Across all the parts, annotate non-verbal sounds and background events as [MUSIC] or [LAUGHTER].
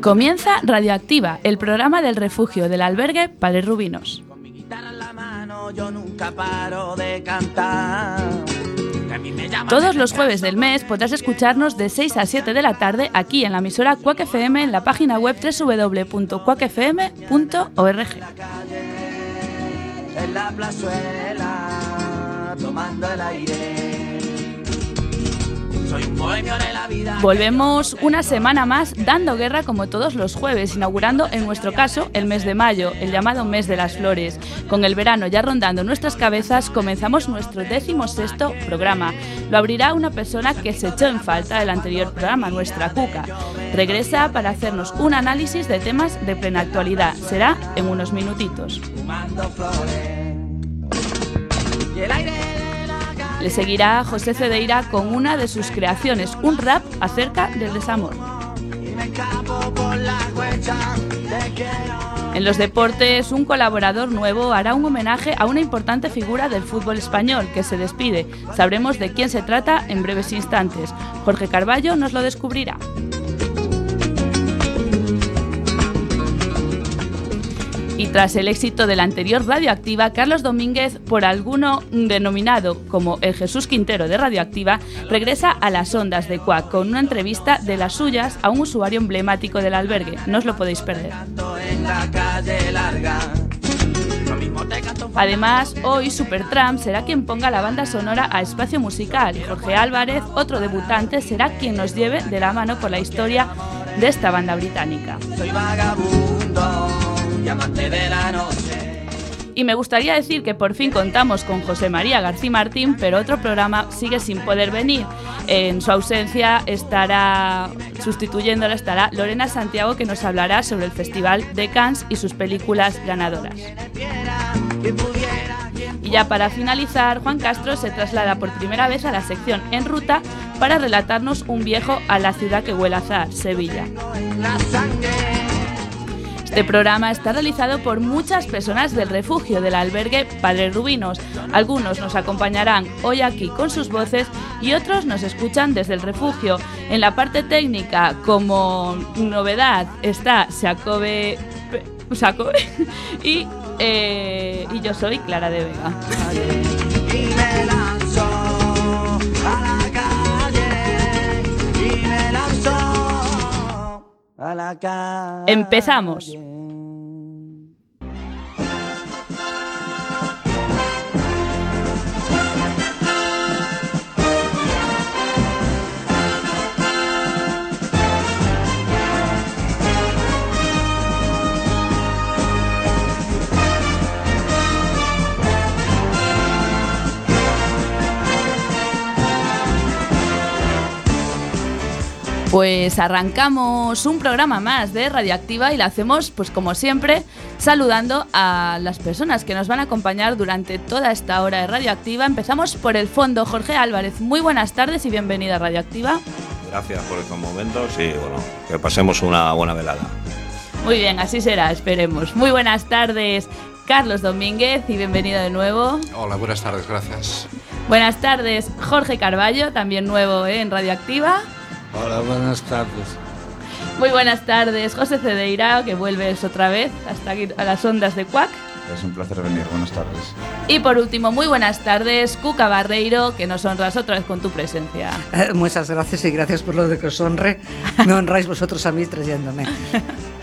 Comienza Radioactiva, el programa del refugio del albergue Padre Rubinos. Con mi guitarra en la mano yo nunca paro de cantar. Todos los jueves del mes podrás escucharnos de 6 a 7 de la tarde aquí en la emisora Quack FM en la página web www.quackfm.org. en la plazuela tomando el aire. Soy un bohemio de la vida. Volvemos una semana más dando guerra como todos los jueves, inaugurando en nuestro caso el mes de mayo, el llamado mes de las flores. Con el verano ya rondando nuestras cabezas, comenzamos nuestro décimo sexto programa. Lo abrirá una persona que se echó en falta del anterior programa, nuestra Cuca. Regresa para hacernos un análisis de temas de plena actualidad. Será en unos minutitos. fumando flores. Y el aire Le seguirá José Cedeira con una de sus creaciones, un rap acerca del desamor. En los deportes, un colaborador nuevo hará un homenaje a una importante figura del fútbol español que se despide. Sabremos de quién se trata en breves instantes. Jorge Carballo nos lo descubrirá. Y tras el éxito de la anterior Radioactiva, Carlos Domínguez, por alguno denominado como el Jesús Quintero de Radioactiva, regresa a las ondas de Cuac con una entrevista de las suyas a un usuario emblemático del albergue. No os lo podéis perder. Además, hoy Supertramp será quien ponga la banda sonora a espacio musical. Jorge Álvarez, otro debutante, será quien nos lleve de la mano por la historia de esta banda británica. Soy vagabundo, llamante de la noche. Y me gustaría decir que por fin contamos con José María García Martín, pero otro programa sigue sin poder venir. En su ausencia estará sustituyéndola estará Lorena Santiago que nos hablará sobre el Festival de Cannes y sus películas ganadoras. Y ya para finalizar, Juan Castro se traslada por primera vez a la sección En Ruta para relatarnos un viejo a la ciudad que huele a azar, Sevilla. en la sangre. Este programa está realizado por muchas personas del refugio del albergue Padre Rubinos. Algunos nos acompañarán hoy aquí con sus voces y otros nos escuchan desde el refugio. En la parte técnica, como novedad, está Jacobe, [LAUGHS] y, eh, y yo soy Clara de Vega. A la calle. Empezamos. Pues arrancamos un programa más de Radioactiva y lo hacemos, pues como siempre, saludando a las personas que nos van a acompañar durante toda esta hora de Radioactiva. Empezamos por el fondo, Jorge Álvarez. Muy buenas tardes y bienvenida a Radioactiva. Gracias por estos momentos y bueno, que pasemos una buena velada. Muy bien, así será, esperemos. Muy buenas tardes, Carlos Domínguez, y bienvenido de nuevo. Hola, buenas tardes, gracias. Buenas tardes, Jorge Carballo, también nuevo ¿eh? en Radioactiva. Hola, buenas tardes. Muy buenas tardes, José Cedeira, que vuelves otra vez hasta aquí a las ondas de Cuac. Es un placer venir. Buenas tardes. Y por último, muy buenas tardes, Cuca Barreiro, que nos honras otra vez con tu presencia. Eh, Muchas gracias y gracias por lo de que os honre. Me honráis vosotros a mí trayéndome. [LAUGHS]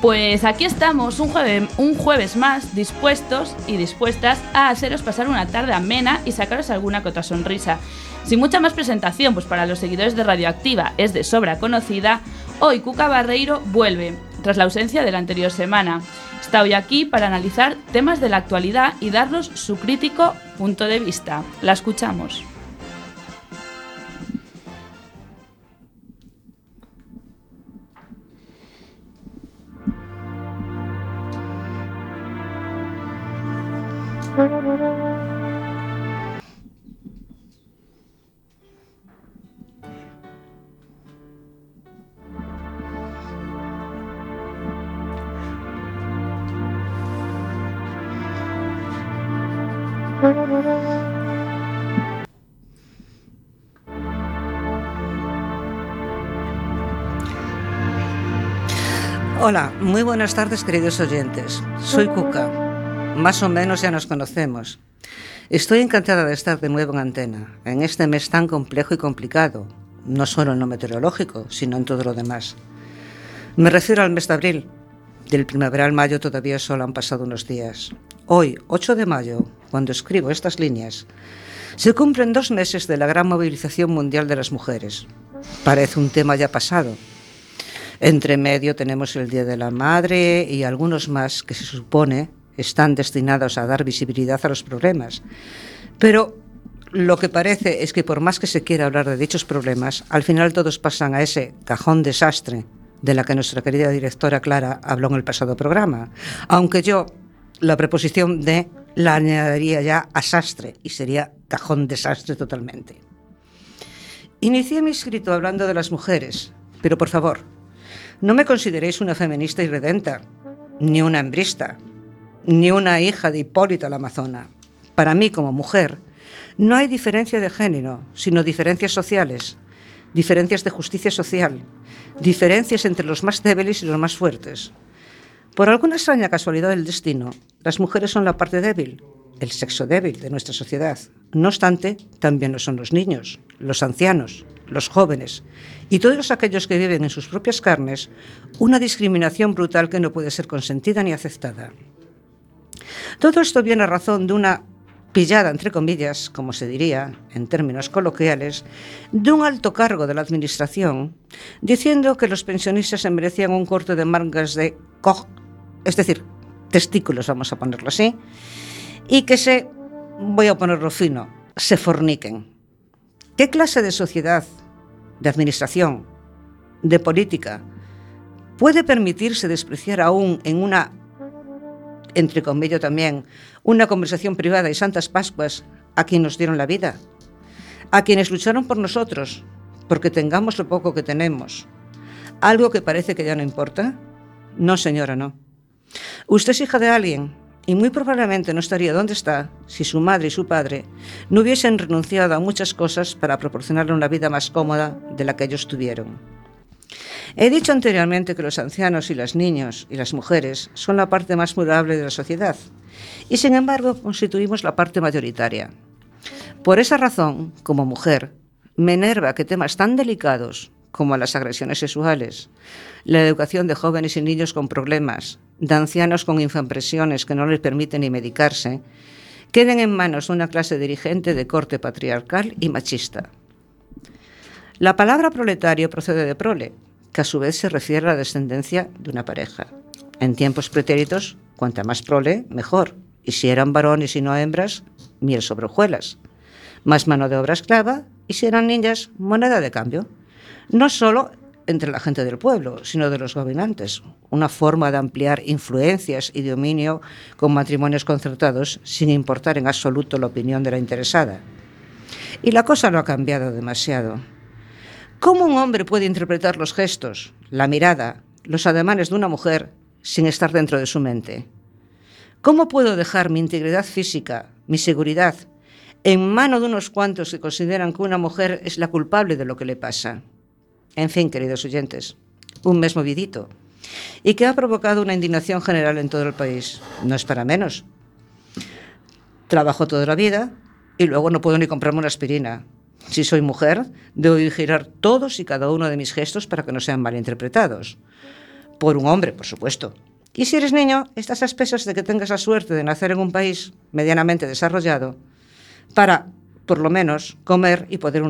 Pues aquí estamos un, jueves, más dispuestos y dispuestas a haceros pasar una tarde amena y sacaros alguna que otra sonrisa. Sin mucha más presentación, pues para los seguidores de Radioactiva es de sobra conocida, hoy Cuca Barreiro vuelve, tras la ausencia de la anterior semana. Está hoy aquí para analizar temas de la actualidad y darnos su crítico punto de vista. La escuchamos. Hola, muy buenas tardes queridos oyentes. Soy Cuca. Más o menos ya nos conocemos. Estoy encantada de estar de nuevo en antena, en este mes tan complejo y complicado, no solo en lo meteorológico, sino en todo lo demás. Me refiero al mes de abril. Del primavera al mayo todavía solo han pasado unos días. Hoy, 8 de mayo, cuando escribo estas líneas, se cumplen dos meses de la gran movilización mundial de las mujeres. Parece un tema ya pasado, entre medio tenemos el Día de la Madre y algunos más que se supone están destinados a dar visibilidad a los problemas. Pero lo que parece es que por más que se quiera hablar de dichos problemas, al final todos pasan a ese cajón desastre de la que nuestra querida directora Clara habló en el pasado programa. Aunque yo la preposición de la añadiría ya a sastre y sería cajón desastre totalmente. Inicié mi escrito hablando de las mujeres, pero por favor, no me consideréis una feminista irredenta, ni una hembrista, ni una hija de Hipólita la Amazona. Para mí, como mujer, no hay diferencia de género, sino diferencias sociales, diferencias de justicia social, diferencias entre los más débiles y los más fuertes. Por alguna extraña casualidad del destino, las mujeres son la parte débil, el sexo débil de nuestra sociedad. No obstante, también lo son los niños, los ancianos, los jóvenes y todos aquellos que viven en sus propias carnes una discriminación brutal que no puede ser consentida ni aceptada. Todo esto viene a razón de una pillada, entre comillas, como se diría en términos coloquiales, de un alto cargo de la Administración, diciendo que los pensionistas se merecían un corte de mangas de coj, es decir, testículos, vamos a ponerlo así, y que se, voy a ponerlo fino, se forniquen. ¿Qué clase de sociedad, de administración, de política puede permitirse despreciar aún en una, entre comillas también, una conversación privada y santas pascuas a quienes nos dieron la vida? A quienes lucharon por nosotros, porque tengamos lo poco que tenemos. ¿Algo que parece que ya no importa? No, señora, no. Usted es hija de alguien, y muy probablemente no estaría donde está si su madre y su padre no hubiesen renunciado a muchas cosas para proporcionarle una vida más cómoda de la que ellos tuvieron. He dicho anteriormente que los ancianos y los niños y las mujeres son la parte más vulnerable de la sociedad y sin embargo constituimos la parte mayoritaria. Por esa razón, como mujer, me enerva que temas tan delicados como las agresiones sexuales, la educación de jóvenes y niños con problemas, de ancianos con infampresiones que no les permiten ni medicarse, queden en manos de una clase dirigente de corte patriarcal y machista. La palabra proletario procede de prole, que a su vez se refiere a la descendencia de una pareja. En tiempos pretéritos, cuanta más prole, mejor. Y si eran varones y no hembras, miel sobre hojuelas. Más mano de obra esclava, y si eran niñas, moneda de cambio. No solo entre la gente del pueblo, sino de los gobernantes. Una forma de ampliar influencias y dominio con matrimonios concertados sin importar en absoluto la opinión de la interesada. Y la cosa no ha cambiado demasiado. ¿Cómo un hombre puede interpretar los gestos, la mirada, los ademanes de una mujer sin estar dentro de su mente? ¿Cómo puedo dejar mi integridad física, mi seguridad, en mano de unos cuantos que consideran que una mujer es la culpable de lo que le pasa? En fin, queridos oyentes, un mes movidito y que ha provocado una indignación general en todo el país. No es para menos. Trabajo toda la vida y luego no puedo ni comprarme una aspirina. Si soy mujer, debo vigilar todos y cada uno de mis gestos para que no sean malinterpretados. Por un hombre, por supuesto. Y si eres niño, estás a expensas de que tengas la suerte de nacer en un país medianamente desarrollado para, por lo menos, comer y poder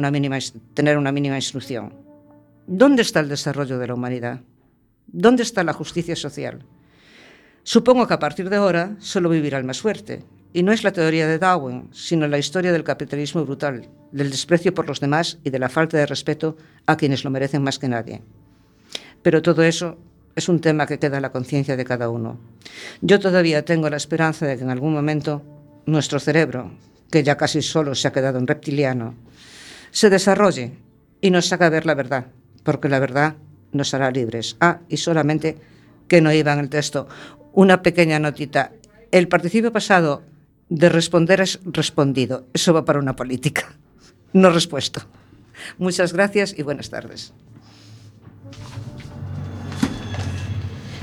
tener una mínima instrucción. ¿Dónde está el desarrollo de la humanidad? ¿Dónde está la justicia social? Supongo que a partir de ahora solo vivirá el más fuerte. Y no es la teoría de Darwin, sino la historia del capitalismo brutal, del desprecio por los demás y de la falta de respeto a quienes lo merecen más que nadie. Pero todo eso es un tema que queda en la conciencia de cada uno. Yo todavía tengo la esperanza de que en algún momento nuestro cerebro, que ya casi solo se ha quedado en reptiliano, se desarrolle y nos haga ver la verdad porque la verdad nos hará libres. Ah, y solamente que no iba en el texto, una pequeña notita. El participio pasado de responder es respondido. Eso va para una política, no respuesto. Muchas gracias y buenas tardes.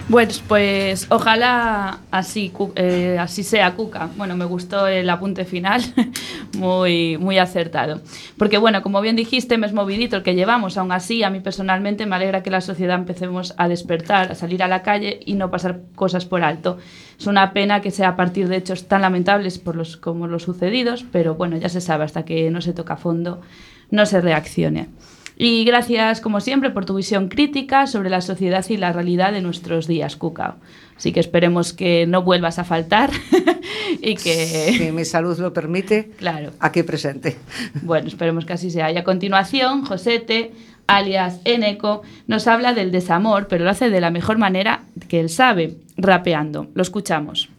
Bueno, pues ojalá así, eh, así sea, Cuca. Bueno, me gustó el apunte final, [LAUGHS] muy, muy acertado. Porque bueno, como bien dijiste, es movidito el que llevamos. Aún así, a mí personalmente me alegra que la sociedad empecemos a despertar, a salir a la calle y no pasar cosas por alto. Es una pena que sea a partir de hechos tan lamentables por los, como los sucedidos, pero bueno, ya se sabe, hasta que no se toca a fondo, no se reaccione. Y gracias, como siempre, por tu visión crítica sobre la sociedad y la realidad de nuestros días, Cuca. Así que esperemos que no vuelvas a faltar [LAUGHS] y que... Si mi salud lo permite, claro. aquí presente. Bueno, esperemos que así sea. Y a continuación, Josete, alias Eneco, nos habla del desamor, pero lo hace de la mejor manera que él sabe, rapeando. Lo escuchamos.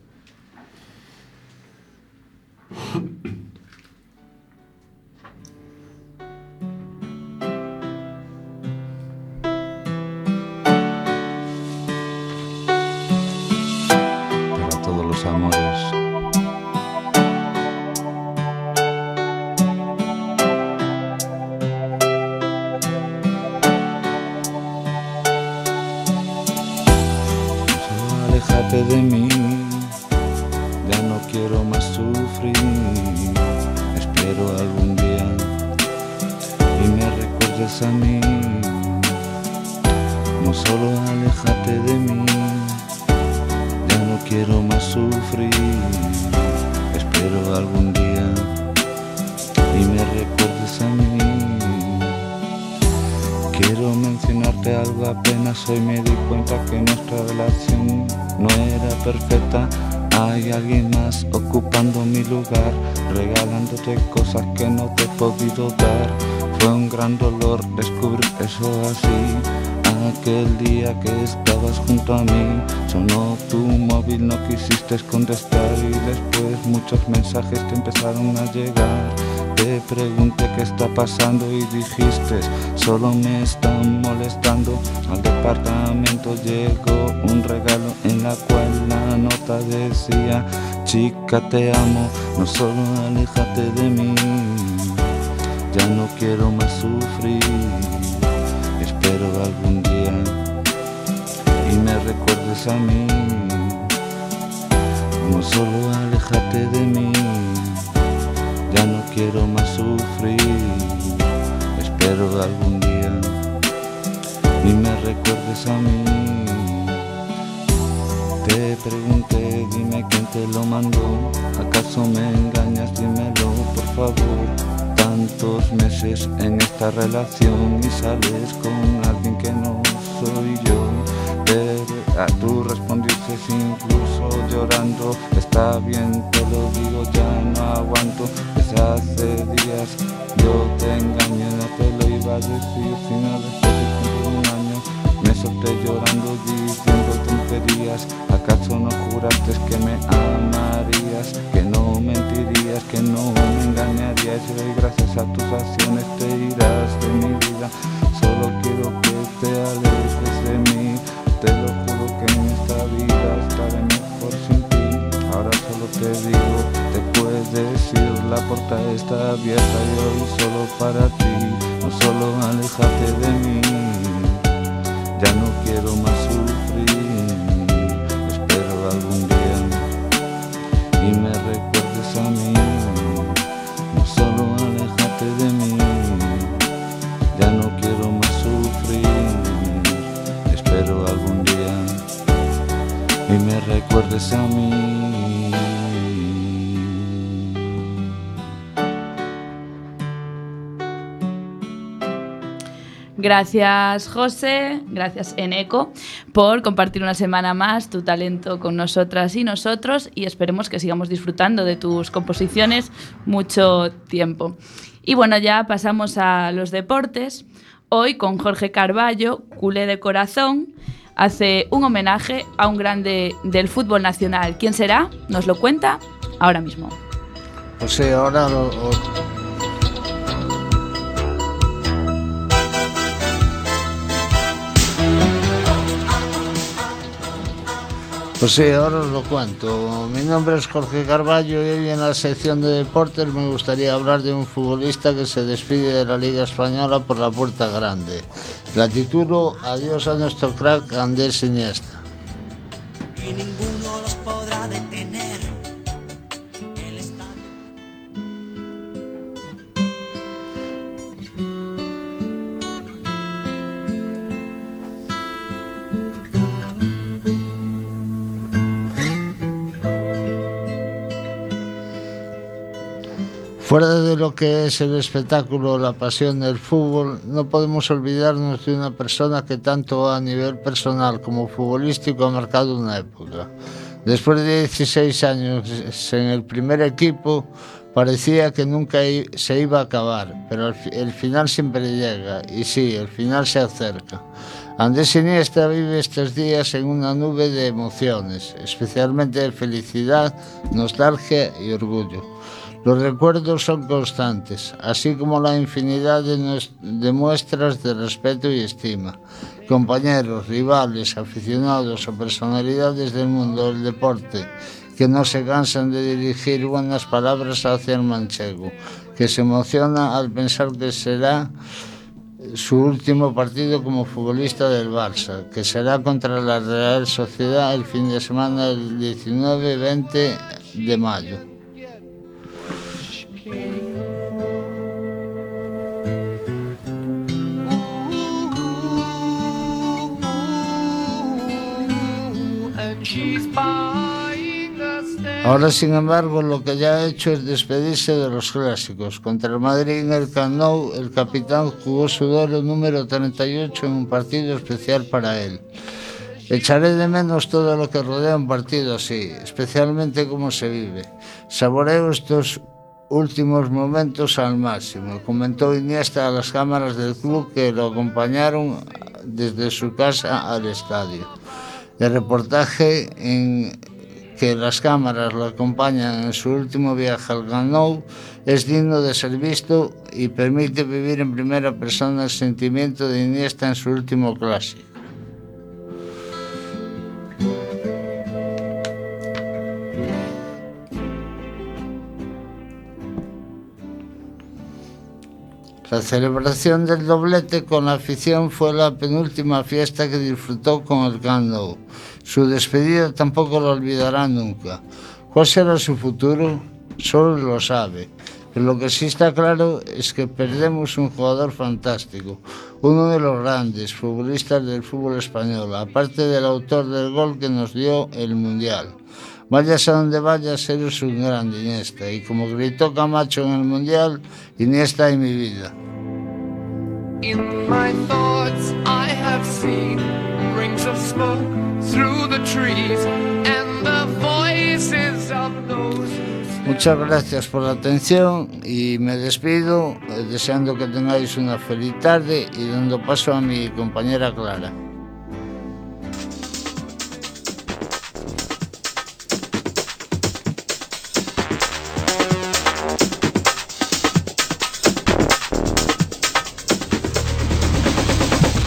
[LAUGHS] de mí, ya no quiero más sufrir. Espero algún día y me recuerdes a mí. No solo alejate de mí, ya no quiero más sufrir. Espero algún día y me recuerdes a mí. Quiero mencionarte algo apenas hoy me di cuenta que nuestra relación no era perfecta. Hay alguien más ocupando mi lugar, regalándote cosas que no te he podido dar. Fue un gran dolor descubrir eso así. Aquel día que estabas junto a mí, sonó tu móvil, no quisiste contestar y después muchos mensajes te empezaron a llegar. Te pregunté qué está pasando y dijiste, solo me están molestando. Al departamento llegó un regalo en la cual la nota decía, chica te amo, no solo aléjate de mí. Ya no quiero más sufrir, espero algún día y me recuerdes a mí. No solo aléjate de mí quiero más sufrir, espero algún día y me recuerdes a mí. Te pregunté, dime quién te lo mandó, acaso me engañas, dímelo por favor. Tantos meses en esta relación y sales con alguien que no soy yo. Pero a tú respondiste incluso llorando, está bien, te lo digo, ya no aguanto hace días. Yo te engañé, no te lo iba a decir después de un año. Me solté llorando diciendo tonterías. ¿acaso no juraste que me amarías? que no mentirías, que no me engañarías. Y gracias a tus acciones te irás de mi vida. Solo quiero que te alejes de mí. Te lo juro que en esta vida estaré mejor sin ti. Ahora solo te digo decir la puerta está abierta y hoy solo para ti, no solo alejate de mí, ya no quiero más sufrir, espero algún día y me recuerdes a mí, no solo alejate de mí, ya no quiero más sufrir, espero algún día y me recuerdes a mí. Gracias, José, gracias, Eneco, por compartir una semana más tu talento con nosotras y nosotros y esperemos que sigamos disfrutando de tus composiciones mucho tiempo. Y bueno, ya pasamos a los deportes. Hoy con Jorge Carballo, culé de corazón, hace un homenaje a un grande del fútbol nacional. ¿Quién será? Nos lo cuenta ahora mismo. Pues ahora sí, ahora os lo cuento. Mi nombre es Jorge Carballo y hoy en la sección de deportes me gustaría hablar de un futbolista que se despide de la Liga Española por la puerta grande. La titulo Adiós a nuestro crack Andrés Iniesta. Fuera de lo que es el espectáculo, la pasión del fútbol, no podemos olvidarnos de una persona que tanto a nivel personal como futbolístico ha marcado una época. Después de 16 años en el primer equipo, parecía que nunca se iba a acabar, pero el final siempre llega, y sí, el final se acerca. Andrés Iniesta vive estos días en una nube de emociones, especialmente de felicidad, nostalgia y orgullo. Los recuerdos son constantes, así como la infinidad de, de, muestras de respeto y estima. Compañeros, rivales, aficionados o personalidades del mundo del deporte que no se cansan de dirigir buenas palabras hacia el manchego, que se emociona al pensar que será su último partido como futbolista del Barça, que será contra la Real Sociedad el fin de semana del 19-20 de mayo. Ahora, sin embargo, lo que ya ha hecho es despedirse de los clásicos. Contra el Madrid en el Camp Nou, el capitán jugó su duelo número 38 en un partido especial para él. Echaré de menos todo lo que rodea un partido así, especialmente cómo se vive. Saboreo estos últimos momentos al máximo. Comentó Iniesta a las cámaras del club que lo acompañaron desde su casa al estadio. El reportaje en que las cámaras lo acompañan en su último viaje al Ganou es digno de ser visto y permite vivir en primera persona el sentimiento de Iniesta en su último clásico. La celebración del doblete con la afición fue la penúltima fiesta que disfrutó con el Camp Nou. Su despedida tampoco la olvidará nunca. ¿Cuál será su futuro? Solo lo sabe. Pero lo que sí está claro es que perdemos un jugador fantástico, uno de los grandes futbolistas del fútbol español, aparte del autor del gol que nos dio el Mundial. Vayas a donde vayas, eres un grande Iniesta. Y como gritó Camacho en el Mundial, Iniesta en mi vida. In my thoughts, I have seen rings of smoke through the trees and the voices of those. Muchas gracias por la atención y me despido eh, deseando que tengáis una feliz tarde y dando paso a mi compañera Clara.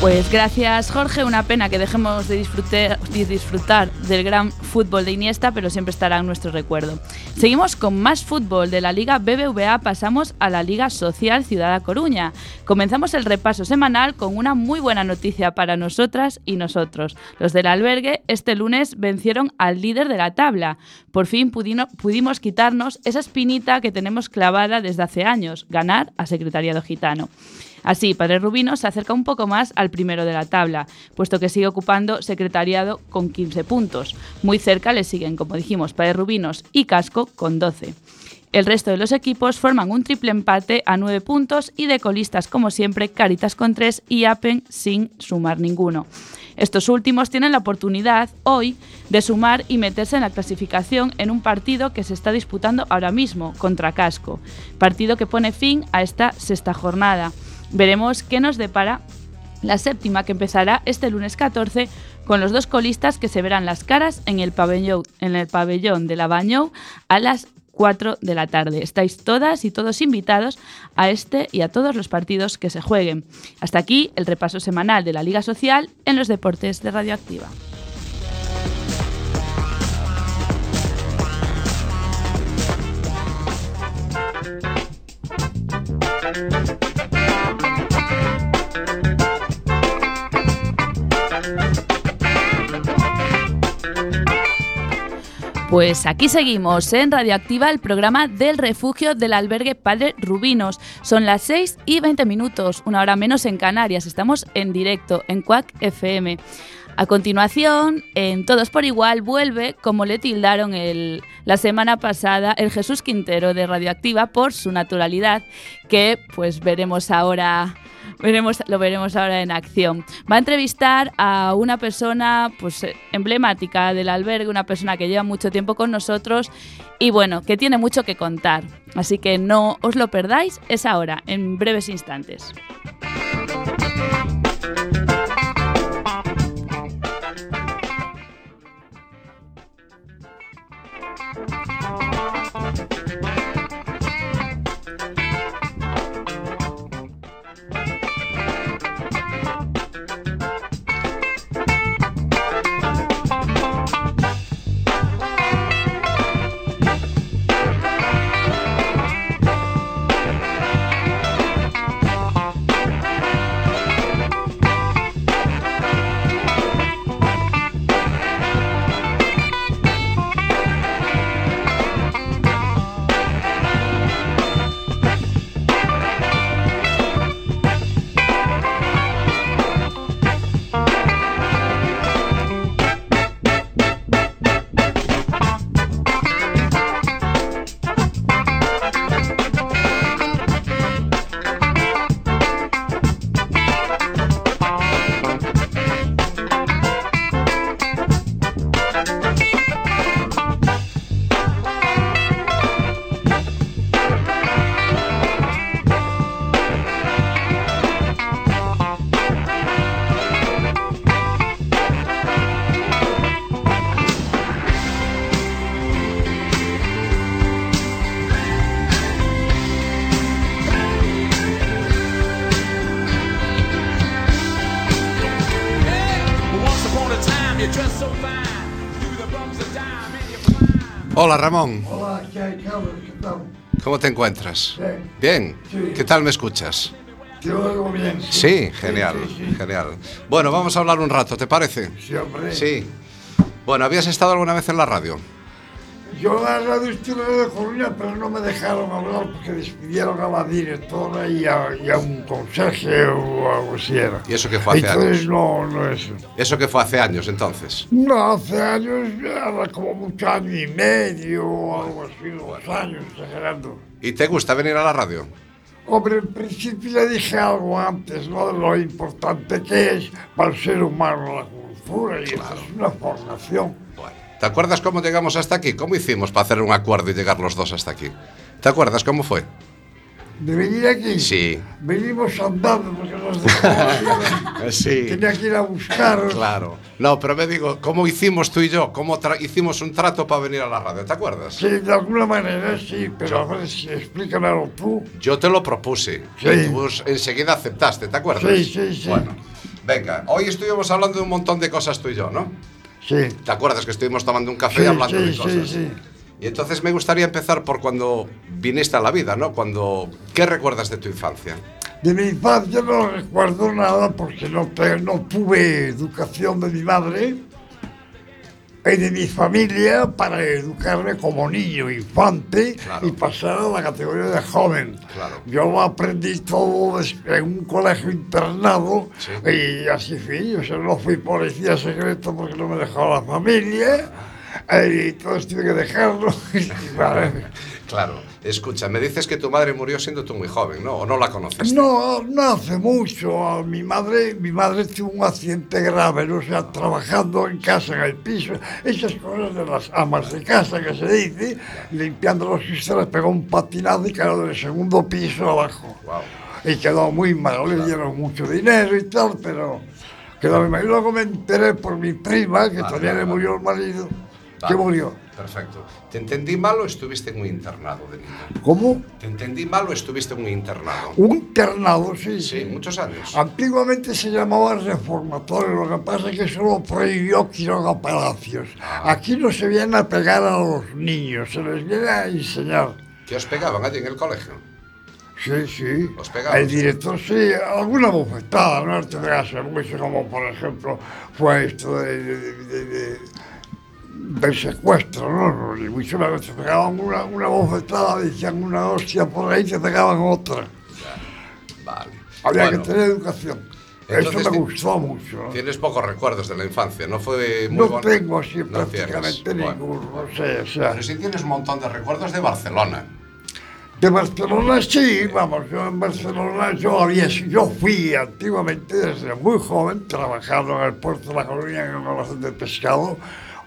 Pues gracias Jorge, una pena que dejemos de disfrutar, de del gran fútbol de Iniesta, pero siempre estará en nuestro recuerdo. Seguimos con más fútbol de la Liga BBVA, pasamos a la Liga Social Ciudad A Coruña. Comenzamos el repaso semanal con una muy buena noticia para nosotras y nosotros. Los del albergue este lunes vencieron al líder de la tabla. Por fin pudimos quitarnos esa espinita que tenemos clavada desde hace años, ganar a Secretariado Gitano. Así, Padre Rubino se acerca un poco más al primero de la tabla, puesto que sigue ocupando secretariado con 15 puntos. Muy cerca le siguen, como dijimos, Padre Rubinos y Casco con 12. El resto de los equipos forman un triple empate a 9 puntos y de colistas, como siempre, Caritas con 3 y Apen sin sumar ninguno. Estos últimos tienen la oportunidad hoy de sumar y meterse en la clasificación en un partido que se está disputando ahora mismo contra Casco, partido que pone fin a esta sexta jornada. Veremos qué nos depara la séptima que empezará este lunes 14 con los dos colistas que se verán las caras en el pabellón, en el de la Bañou a las 4 de la tarde. Estáis todas y todos invitados a este y a todos los partidos que se jueguen. Hasta aquí el repaso semanal de la Liga Social en los deportes de Radioactiva. Pues aquí seguimos en Radioactiva, el programa del refugio del albergue Padre Rubinos. Son las 6 y 20 minutos, una hora menos en Canarias. Estamos en directo en Quack FM. A continuación, en Todos por Igual vuelve, como le tildaron la semana pasada, el Jesús Quintero de Radioactiva por su naturalidad, que pues veremos ahora, veremos, lo veremos ahora en acción. Va a entrevistar a una persona pues emblemática del albergue, una persona que lleva mucho tiempo con nosotros y bueno, que tiene mucho que contar. Así que no os lo perdáis, es ahora, en breves instantes. Hola Ramón, Hola, ¿qué hay, cabrón? ¿Qué tal? ¿cómo te encuentras? Bien. Bien, Sí. ¿qué tal me escuchas? Te oigo bien. Sí, genial, sí, sí. genial. Bueno, vamos a hablar un rato, ¿te parece? Sí, hombre. Sí. Bueno, ¿habías estado alguna vez en la radio? Yo en la radio estuve en La Coruña, pero no me dejaron hablar porque despidieron a la directora y a, y a un conserje o algo así era. ¿Y eso que fue hace Entonces años? no, no eso. Eso que fue hace años entonces. No, hace años, nada como mucho año y medio o algo así, dos años exagerando. ¿Y te gusta venir a la radio? Hombre, en principio le dije algo antes, ¿no? De lo importante que es para el ser humano la cultura y claro. eso es una formación. Bueno, ¿te acuerdas cómo llegamos hasta aquí? ¿Cómo hicimos para hacer un acuerdo y llegar los dos hasta aquí? ¿Te acuerdas cómo fue? de venir aquí. Sí. Venimos andando porque nos [LAUGHS] dejamos. sí. Tenía que ir a buscar. Claro. No, pero me digo, ¿cómo hicimos tú y yo? ¿Cómo hicimos un trato para venir a la radio? ¿Te acuerdas? Sí, de alguna manera sí, pero yo, a ver si explícamelo tú. Yo te lo propuse. Sí. Y tú enseguida aceptaste, ¿te acuerdas? Sí, sí, sí. Bueno, venga, hoy estuvimos hablando de un montón de cosas tú y yo, ¿no? Sí. ¿Te acuerdas que estuvimos tomando un café sí, hablando sí, de cosas? Sí, sí. Y entonces me gustaría empezar por cuando viniste a la vida, ¿no? Cuando ¿qué recuerdas de tu infancia? De mi infancia no recuerdo nada porque no, no tuve educación de mi madre y de mi familia para educarme como niño, infante Claro. y pasar a la categoría de joven. Claro. Yo aprendí todo en un colegio internado Sí. y así fui. O sea, no fui policía secreto porque no me dejó la familia y entonces tuve que dejarlo. [LAUGHS] Claro. Escucha, me dices que tu madre murió siendo tú muy joven, ¿no? ¿O no la conociste? No, no hace mucho. Mi madre, mi madre tuvo un accidente grave, ¿no? o sea, trabajando en casa, en el piso, esas cosas de las amas de casa que se dice, limpiando los cristales, pegó un patinado y cayó del segundo piso abajo. Wow. Y quedó muy mal, le dieron mucho dinero y tal, pero quedó muy mal. Y luego me enteré por mi prima, que Vale, también vale, le murió el marido, Vale, que volvió. Perfecto. Te entendí mal o estuviste en un internado de niño? ¿Cómo? Te entendí mal o estuviste en un internado? Un internado, sí. Sí, muchos años. Antiguamente se llamaba reformatorio, lo que pasa es que solo prohibió Quiroga Palacios. Ah. Aquí no se viene a pegar a los niños, se les viene a enseñar. ¿Qué os pegaban allí en el colegio? Sí, sí. ¿Os pegaban? el director, sí, alguna bofetada, no te hagas mucho, como por ejemplo fue esto de, de, de, de del secuestro, ¿no? Y muchas veces pegaban una, una bofetada, decían una hostia por ahí, te pegaban otra. Vale. Había bueno, que tener educación. Entonces, Eso me gustó mucho. ¿no? Tienes pocos recuerdos de la infancia, ¿no fue muy No bueno? tengo así no prácticamente tienes. ninguno, bueno. no sé, o sea... Pero sí tienes un montón de recuerdos de Barcelona. De Barcelona sí, vamos, yo en Barcelona yo había, yo fui antiguamente desde muy joven, trabajando en el puerto de la Coruña en el almacén de pescado,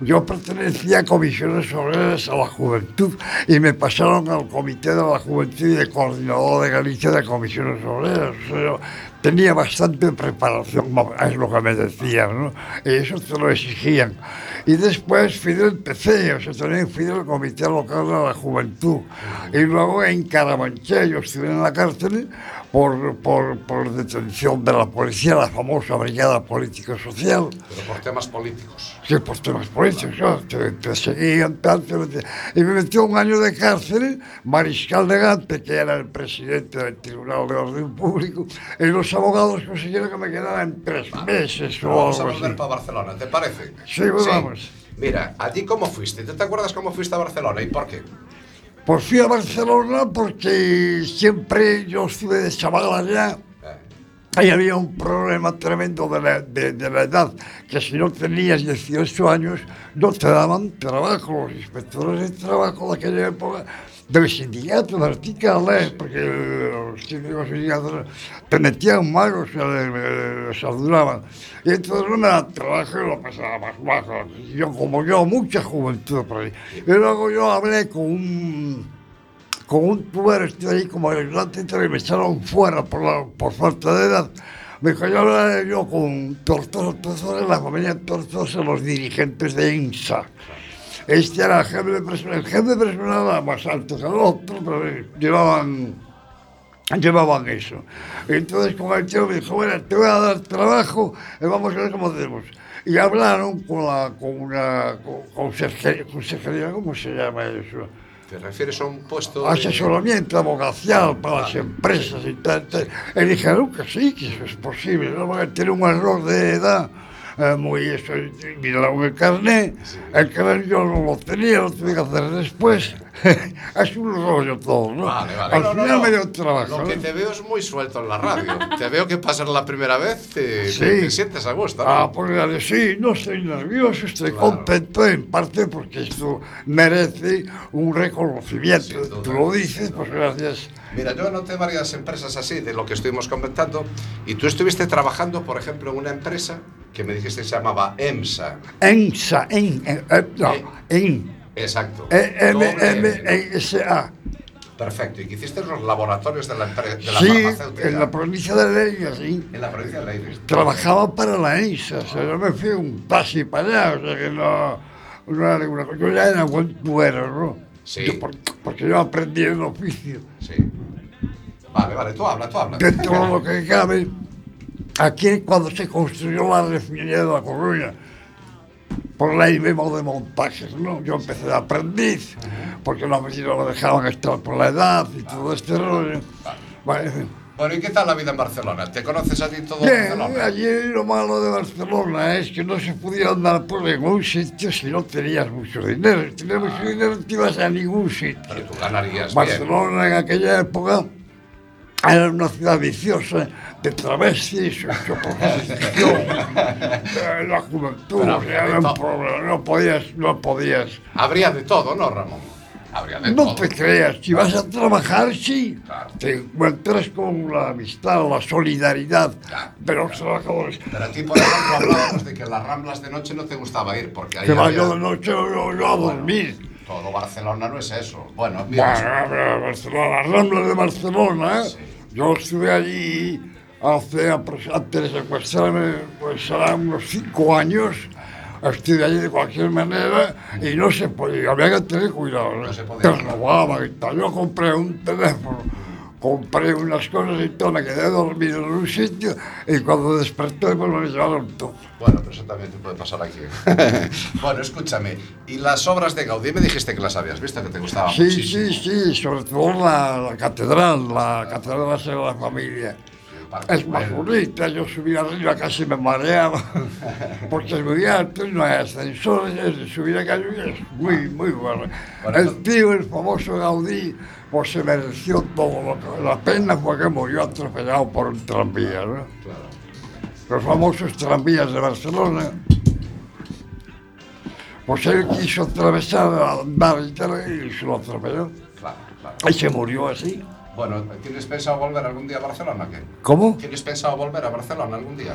Yo pertenecía a comisiones obreras a la juventud y me pasaron al comité de la juventud y de coordinador de Galicia de comisiones obreras. O sea, tenía bastante preparación, es lo que me decían, ¿no? Y eso te lo exigían. Y después fui del PC, o sea, también fui del comité local de la juventud. Y luego en Carabanchel, yo estuve en la cárcel por, por, por detención de la policía, la famosa brigada político-social. Pero por temas políticos. Sí, por temas políticos. Yo ¿no? Te, te, seguían tanto. Te... Y me metió un año de cárcel, Mariscal de Gante, que era el presidente del Tribunal de Orden Público, y los abogados consiguieron que me quedaran tres meses Pero o vamos algo Vamos a volver así. para Barcelona, ¿te parece? Sí, pues sí. vamos. Mira, ¿a ti cómo fuiste? ¿Tú te acuerdas cómo fuiste a Barcelona y por qué? Pues fui a Barcelona porque siempre yo estuve de chaval allá. Aí había un problema tremendo de la, de, de la, edad, que si no tenías 18 años no te daban trabajo, los inspectores de trabajo de aquella época del sindicato de Articales, porque los típicos sindicatos te metían mal, o sea, le- adulaban. Y entonces no me daban trabajo y lo pasaba más bajo. Yo, como yo, mucha juventud por ahí. Y luego yo hablé con un con un tubero estoy ahí como ayudante y me echaron fuera por, la- por falta de edad. Me dijo, yo hablaré yo con Tortosa, Tortosa, la familia Tortosa, los dirigentes de INSA. Este era el jefe de personal, el jefe de personal más alto, llevaban, llevaban eso. Entonces, con el tío me dijo, bueno, te voy a dar trabajo, eh, vamos a ver cómo hacemos. Y hablaron con, la, con una consejería, consejería, ¿cómo se llama eso? ¿Te refieres a un puesto? Asesoramiento abogacial para las ah, empresas y tal. tal. Y dijeron que sí, que eso es posible, no van a tener un error de edad. Eh, muy eso, y el carnet, el carnet yo no lo tenía, lo tuve que hacer después. [LAUGHS] es un rollo todo, ¿no? Vale, vale. Al No, no, final no. me dio trabajo. Lo que ¿no? te veo es muy suelto en la radio. te veo que pasar la primera vez te, Sí. te- te sientes a gusto. ¿no? Ah, pues dale, sí, no estoy nervioso, estoy contento en parte porque esto merece un reconocimiento. Tú lo dices, pues gracias. Mira, yo anoté varias empresas así de lo que estuvimos comentando y tú estuviste trabajando, por ejemplo, en una empresa que me dijiste se llamaba EMSA. ENSA, en, en, eh, no, en, Exacto. E, M, Doble M, M. E, S, A. Perfecto. Y que hiciste los laboratorios de la, empre- de la Sí, farmacéutica. en la provincia de Leyva, sí. En la provincia de Leire. Trabajaba para la ENSA, o sea, yo me fui un taxi para allá, o sea que no, no era ninguna cosa. Yo ya era buen tubero, ¿no? Sí. Yo por- porque yo aprendí el oficio. Sí. Vale, vale, tú habla, tú habla. De lo que cabe, Aquí cuando se construyó la refinería de La Coruña, por ley mismo de montajes, ¿no? Yo empecé de aprendiz, porque no, no me dejaban estar por la edad y todo este rollo. Vale. bueno, ¿y qué tal la vida en Barcelona? ¿Te conoces a ti todo Bien, Barcelona? Allí lo malo de Barcelona es que no se podía andar por ningún sitio si no tenías mucho dinero. Si tenías ah. mucho dinero, no te ibas a ningún sitio. Pero tú ganarías Barcelona bien. en aquella época era unha cidade viciosa de travestis, por prostitución, eh, la juventud, Pero, era un problema, non podías, non podías. Habría de todo, non, Ramón? Habría de no todo. te creas, si vas a trabajar, sí, claro. te encuentras con la amistad, la solidaridad claro, de los claro. trabajadores. Pero a ti, por ejemplo, hablábamos de que las ramblas de noche no te gustaba ir, porque ahí. Te había... yo de noche yo, yo a dormir. Bueno. Todo Barcelona no es eso. Bueno, mira. Bueno, Barcelona, las ramblas de Barcelona, ¿eh? Sí. Yo estuve allí hace, antes de secuestrarme, pues serán unos cinco años. Estuve allí de cualquier manera y no se podía, había que tener cuidado. No se podía. Te robaban y tal. Yo compré un teléfono compré unas cosas y todo, me quedé dormido en un sitio y cuando desperté pues me llevaron todo. Bueno, pero eso también te puede pasar aquí. [LAUGHS] bueno, escúchame. ¿Y las obras de Gaudí me dijiste que las habías visto, que te gustaban Sí, muchísimo? sí, sí, sobre todo la, la catedral, la catedral de la Sagrada parte es más bonita, yo subí arriba casi me mareaba, [LAUGHS] porque es muy alto, no hay ascensores, subir a calle es muy, muy bueno. bueno el tío, el famoso Gaudí, pues se mereció todo, la pena fue que murió atropellado por un tranvía, ¿no? Claro. Los famosos tranvías de Barcelona. Pues él quiso atravesar la mar y se lo atropelló. Claro, claro. Y se murió así. Bueno, ¿tienes pensado volver algún día a Barcelona? Qué? ¿Cómo? ¿Tienes pensado volver a Barcelona algún día?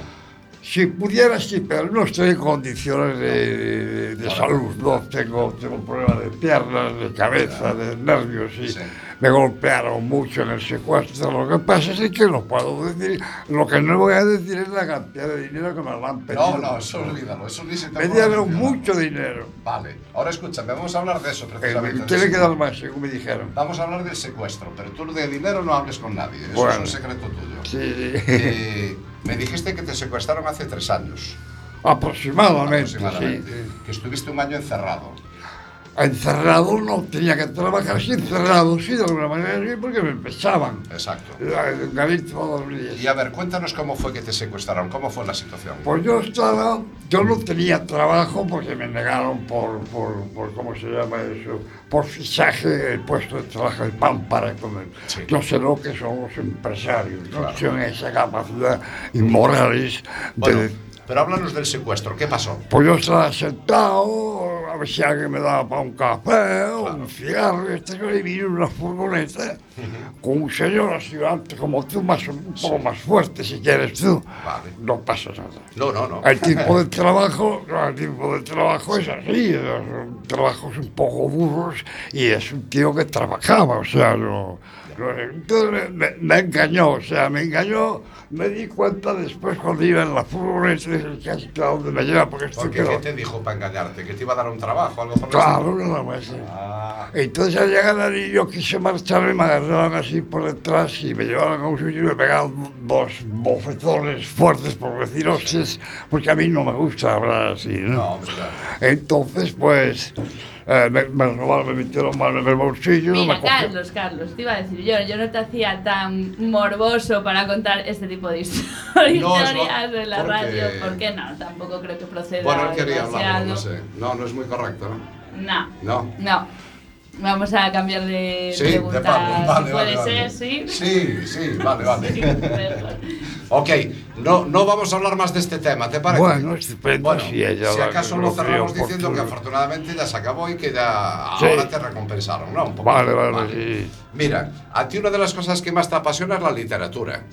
Si pudiera, sí, pero no estoy en condiciones de, de salud, no tengo, tengo problemas de piernas, de cabeza, de nervios y... Sí. Me golpearon mucho en el secuestro. Lo que pasa es que no puedo decir. Lo que no voy a decir es la cantidad de dinero que me lo han pedido. No, no, eso olvídalo, eso ni se te Me dieron mucho dinero. Vale, ahora escúchame, vamos a hablar de eso precisamente. Eh, Tiene que dar más, según me dijeron. Vamos a hablar del secuestro, pero tú de dinero no hables con nadie, eso es Bueno. un secreto tuyo. Sí, sí. Eh, me dijiste que te secuestraron hace tres años. Aproximadamente, aproximadamente, Que estuviste un año encerrado. Encerrado no tenía que trabajar, sí, encerrado sí, de alguna manera sí, porque me pesaban. Exacto. El todos los días. Y a ver, cuéntanos cómo fue que te secuestraron, cómo fue la situación. Pues yo estaba, yo no tenía trabajo porque me negaron por, por, por ¿cómo se llama eso? Por fichaje el puesto de trabajo del PAN para comer. Yo sé lo que son los empresarios, ¿no? Tienen esa capacidad inmorales Bueno, de... Pero háblanos del secuestro, ¿qué pasó? Pues yo estaba sentado, a ver si alguien me daba para un café o claro. un cigarro, este que vino una furgoneta uh -huh. con un señor así como tú, más, un poco más fuerte si quieres tú. Vale. No pasa nada. No, no, no. El tipo de trabajo, el tipo de trabajo es así, trabajos un poco burros y es un tío que trabajaba, o sea, no entonces me, me engañó, o sea, me engañó, me di cuenta después cuando iba en la furgoneta, "¿Qué es- a dónde me lleva? Porque estoy Porque, ¿Qué quedado te dijo para engañarte? ¿Que te iba a dar un trabajo algo por Claro, estilo? nada más. sí. Ah, Entonces al llegar allí yo quise marcharme, me agarraron así por detrás y me llevaron a un sitio y me pegaron dos bofetones fuertes por decir hostias, porque a mí no me gusta hablar así, ¿no? Entonces pues eh, me, me robaron, me metieron mano en el bolsillo, Mira, me. Carlos, Carlos, te iba a decir yo, yo no te hacía tan morboso para contar este tipo de [LAUGHS] No, historias en la porque- radio, ¿por qué no? Tampoco creo que proceda Bueno, quería demasiado. no sé. No, no es muy correcto, ¿no? No, No. no. Vamos a cambiar de Sí, de pregunta. palo, vale, si puede vale, ser, vale. sí. Sí, sí, vale, vale. [LAUGHS] Sí. Ok, no, no vamos a hablar más de este tema, ¿te parece? Bueno, estupendo, Bueno, si ella si acaso lo cerramos diciendo que afortunadamente ya se acabó y que ya Sí. ahora te recompensaron, ¿no? Un poco. Vale, vale, sí. Mira, a ti una de las cosas que más te apasiona es la literatura.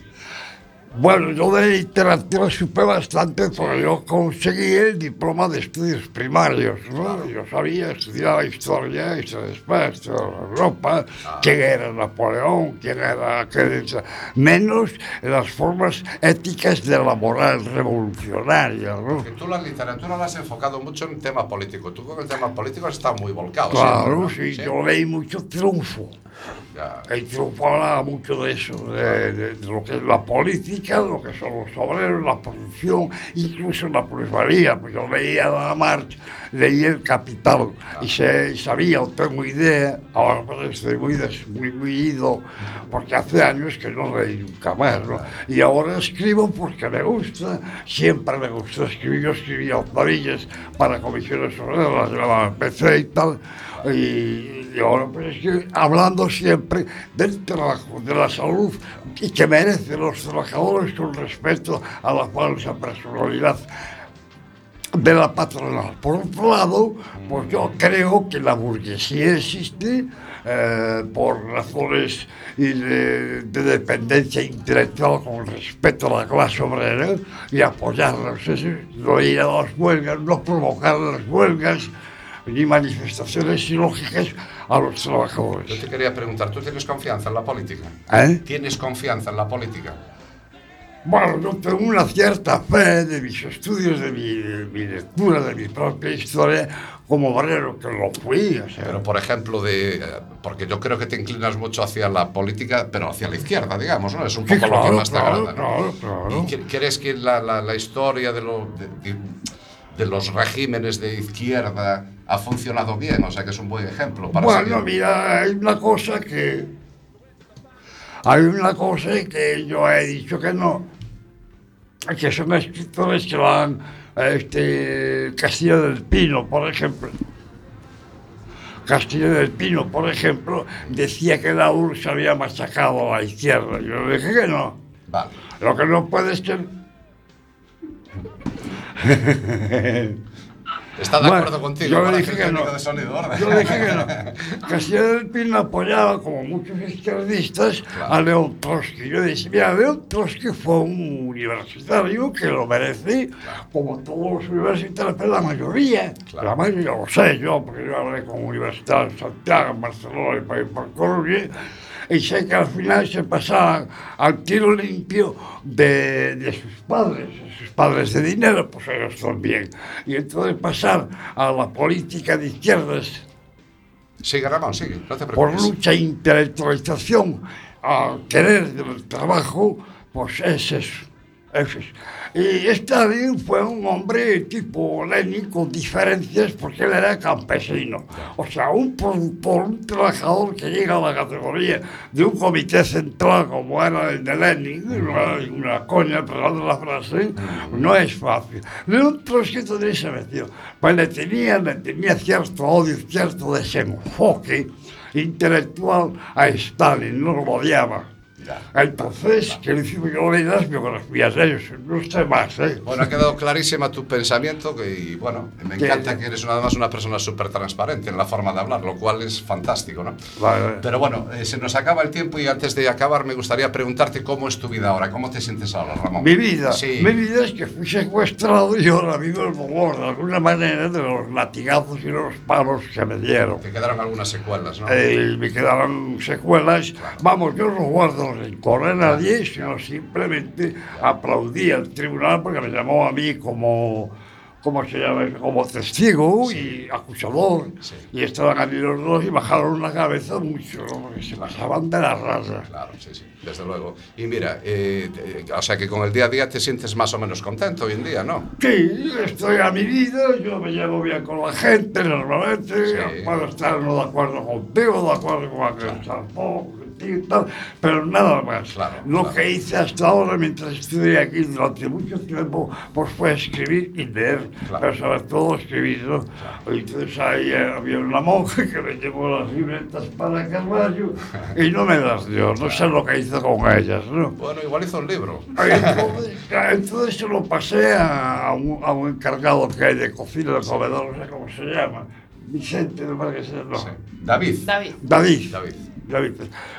Bueno, yo de literatura supe bastante porque yo conseguí el diploma de estudios primarios, ¿no? Yo sabía, estudiaba historia, y después Europa, quién era Napoleón, quién era... menos las formas éticas de la moral revolucionaria, ¿no? Porque tú la literatura la has enfocado mucho en tema político, tú con el tema político has estado muy volcado. Claro, siempre, ¿no? sí, ¿Sí? yo leí mucho Triunfo entrufó mucho de eso, de, de, de, lo que es la política, de lo que son los obreros, la producción, incluso la plusvalía, Pues yo leía la marcha, leía el capital ah. y, se, y sabía o tengo idea, ahora pues estoy muy, des, muy, muy, ido, porque hace años que no leí nunca más, ¿no? y ahora escribo porque me gusta, siempre me gustó escribir, yo escribía octavillas para comisiones obreras, la PC y tal, y y ahora pues es hablando siempre del trabajo, de la salud y que merecen los trabajadores con respecto a la falsa personalidad de la patronal. Por otro lado, pues yo creo que la burguesía existe eh, por razones de, de dependencia intelectual con respecto a la clase obrera y apoyarlos, eso, no ir a las huelgas, no provocar las huelgas ni manifestaciones ilógicas a los trabajadores. Yo te quería preguntar, ¿tú tienes confianza en la política? ¿Eh? ¿Tienes confianza en la política? Bueno, yo tengo una cierta fe de mis estudios, de mi, de mi lectura, de mi propia historia como obrero, que lo fui. O sea, Pero, por ejemplo, de, porque yo creo que te inclinas mucho hacia la política, pero hacia la izquierda, digamos, ¿no? Es un Sí, poco lo que claro, más te claro, agrada, ¿no? claro, claro. ¿Y cre- crees que la, la- la historia de, lo- de- de- de los regímenes de izquierda ha funcionado bien? O sea, que es un buen ejemplo para bueno, seguir. mira, hay una cosa que. Hay una cosa que yo he dicho que no. Que son escritores que van. Este, Castillo del Pino, por ejemplo. Castillo del Pino, por ejemplo, decía que la URSS había machacado a la izquierda. Yo le dije que no. Vale. Lo que no puede ser. Está de bueno, acuerdo contigo. Yo le dije que no. De sonido, yo le dije que no. Castilla del Pino apoyaba, como muchos izquierdistas, claro. a León Trotsky. Yo dije, mira, León Trotsky fue un universitario que lo merece, claro. como todos los universitarios, pero la mayoría. Claro. La mayoría, lo sé yo, porque yo hablé con universitarios en Santiago, en Barcelona y por, por Coruña. y sé que al final se pasaban al tiro limpio de, de sus padres padres de dinero, pues ellos también. Y entonces pasar a la política de izquierdas. Sigue, Ramón, sigue, no te preocupes. Por lucha e intelectualización, a querer el trabajo, pues ese es Y Stalin fue un hombre tipo Lenin con diferencias porque él era campesino. O sea, un, productor, un trabajador que llega a la categoría de un comité central como era el de Lenin, una, una coña, perdón la frase, no es fácil. De un trocito de se metió. Pues le tenía, le tenía cierto odio, cierto desenfoque intelectual a Stalin, no lo odiaba. Entonces, que decir, yo leí las biografías de ellos, no sé más, ¿eh? Bueno, ha quedado clarísima tu pensamiento que, y bueno, me Que- encanta que eres además una persona súper transparente en la forma de hablar, lo cual es fantástico, ¿no? Vale. Pero bueno, eh, se nos acaba el tiempo y antes de acabar me gustaría preguntarte cómo es tu vida ahora, cómo te sientes ahora, Ramón. Mi vida, Sí. mi vida es que fui secuestrado y ahora vivo el dolor de alguna manera de los latigazos y los palos que me dieron. Te quedaron algunas secuelas, ¿no? Eh, me quedaron secuelas. Vamos, yo no guardo rencor a nadie, sino simplemente aplaudí al tribunal porque me llamó a mí como, ¿cómo se llama? Como testigo y acusador. Y estaban allí los dos y bajaron la cabeza mucho, porque se pasaban de la raza. Claro, sí, sí, desde luego. Y mira, eh, eh, o sea que con el día a día te sientes más o menos contento hoy en día, ¿no? Sí, estoy a mi vida, yo me llevo bien con la gente normalmente, puedo estar no de acuerdo contigo, de acuerdo con aquel tampoco, contigo y tal, pero nada más. Claro, Lo claro. que hice hasta ahora mientras estuve aquí durante mucho tiempo, pues fue escribir y leer, claro. pero sobre todo escribir. ¿no? Entonces ahí eh, había una monja que me llevó las libretas para Carvalho y no me las dio, no sé lo que hice con ellas. ¿no? Bueno, igual hizo un libro. Entonces, entonces se lo pasé a un, a un encargado que hay de cocina, de comedor, no sé cómo se llama. Vicente, no parece no. David. David. David. David. David,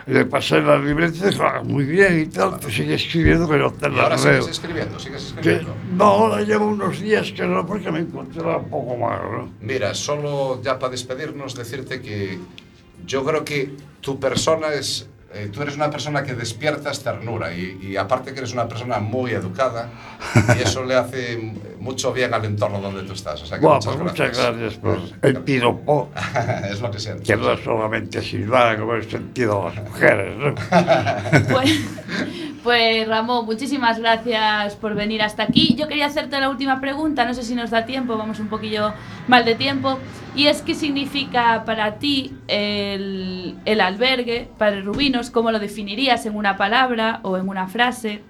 le pasé las libretas, ah, muy bien y tal, pues sigue escribiendo, pero te la ahora sigues escribiendo, sigues escribiendo. Que, no, ahora llevo unos días que no, porque me encontraba un poco mal. ¿no? Mira, solo ya para despedirnos, decirte que yo creo que tu persona es eh, tú eres una persona que despiertas ternura y, y aparte que eres una persona muy educada y eso le hace mucho bien al entorno donde tú estás. O sea que Bueno, muchas pues gracias. muchas gracias por el piropo, [LAUGHS] es lo que siento. que no es solamente silbar como el sentido de las mujeres, ¿no? [LAUGHS] Pues, pues Ramón, muchísimas gracias por venir hasta aquí. Yo quería hacerte la última pregunta, no sé si nos da tiempo, vamos un poquillo mal de tiempo. Y es qué significa para ti el, el albergue para Rubinos, cómo lo definirías en una palabra o en una frase.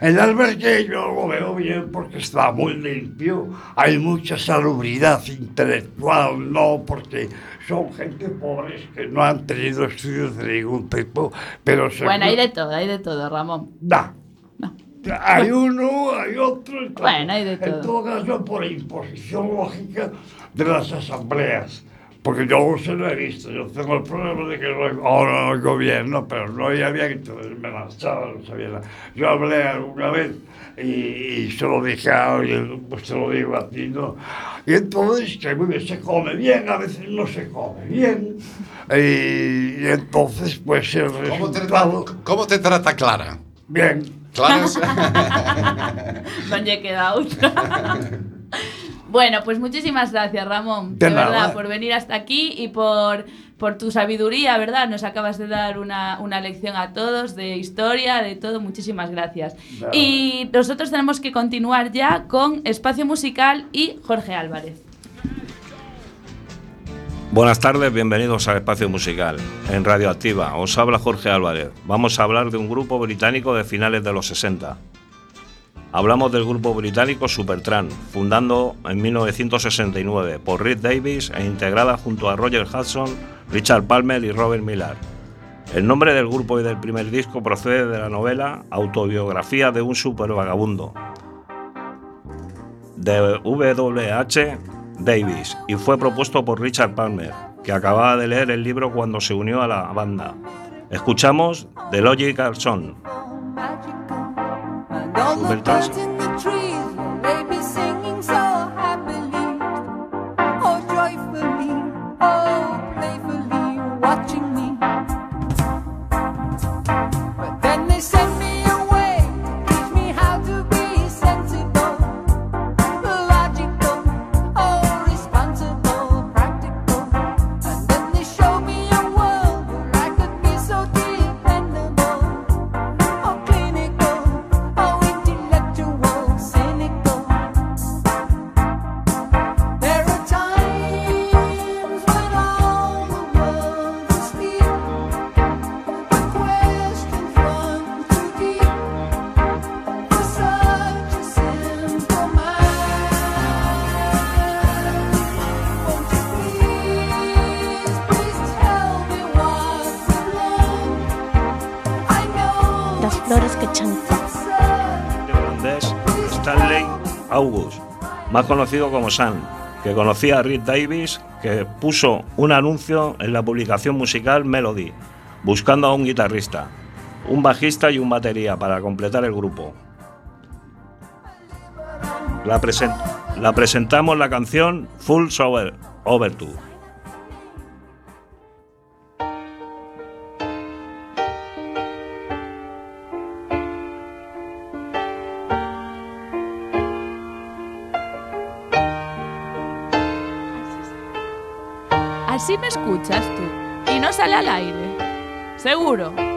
El albergue yo lo veo bien porque está muy limpio, hay mucha salubridad intelectual, no porque son gente pobres que no han tenido estudios de ningún tipo, pero Bueno, hay de todo, hay de todo, Ramón. Da. Hay uno, hay otro. entonces, Bueno, hay de En todo. todo caso, por imposición lógica de las asambleas. Porque yo se lo he visto, yo tengo el problema de que no, ahora no oigo bien, ¿no? pero no bien, entonces me lanzaba, no sabía nada. Yo hablé alguna vez y, y se lo dije a alguien, pues se lo digo a ti, ¿no? Y entonces, que muy bien, se come bien, a veces no se come bien, y, y entonces, pues el ¿Cómo te, resultado... ¿Cómo te trata Clara? Bien. Claro. non lle queda bueno, pues muchísimas gracias, Ramón, de, De nada. verdad, por venir hasta aquí y por, por tu sabiduría, ¿verdad? Nos acabas de dar una, una lección a todos de historia, de todo. Muchísimas gracias. Y nosotros tenemos que continuar ya con Espacio Musical y Jorge Álvarez. Buenas tardes, bienvenidos al Espacio Musical. En Radioactiva os habla Jorge Álvarez. Vamos a hablar de un grupo británico de finales de los 60. Hablamos del grupo británico Supertramp, fundando en 1969 por Rick Davis e integrada junto a Roger Hudson, Richard Palmer y Robert Miller. El nombre del grupo y del primer disco procede de la novela Autobiografía de un supervagabundo de W.H. Davis y fue propuesto por Richard Palmer, que acababa de leer el libro cuando se unió a la banda. Escuchamos The Logical Song. August, más conocido como Sam, que conocía a Rick Davis, que puso un anuncio en la publicación musical Melody, buscando a un guitarrista, un bajista y un batería para completar el grupo. La, la presentamos la canción Full Sober Overture. Escuchas tú y no sale al aire. Seguro.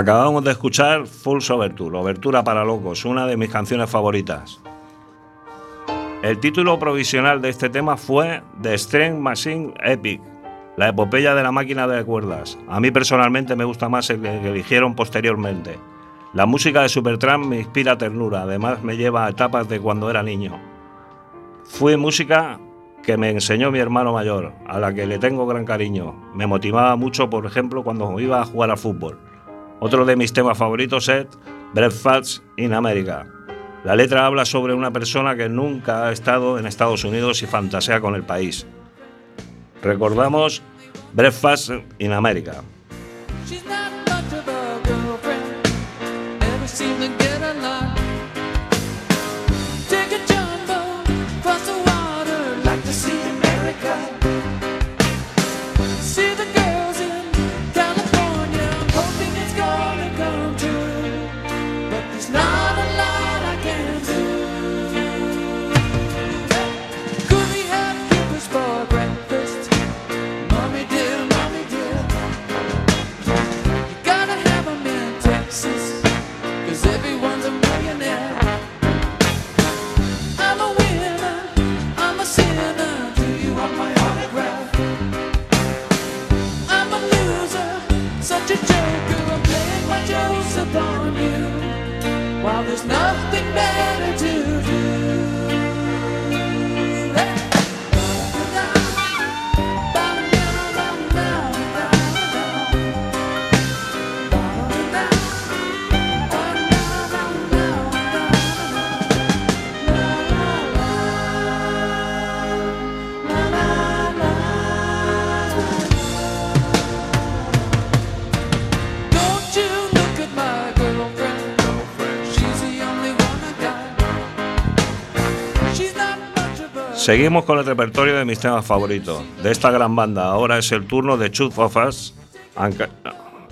Acabamos de escuchar Full Overture, Obertura para Locos, una de mis canciones favoritas. El título provisional de este tema fue The Strength Machine Epic, la epopeya de la máquina de cuerdas. A mí personalmente me gusta más el que eligieron posteriormente. La música de Supertramp me inspira ternura, además me lleva a etapas de cuando era niño. Fue música que me enseñó mi hermano mayor, a la que le tengo gran cariño. Me motivaba mucho, por ejemplo, cuando iba a jugar al fútbol. Otro de mis temas favoritos es Breakfast in America. La letra habla sobre una persona que nunca ha estado en Estados Unidos y fantasea con el país. Recordamos Breakfast in America. Upon you, while there's nothing better to Seguimos con el repertorio de mis temas favoritos. De esta gran banda, ahora es el turno de Us. Aunque-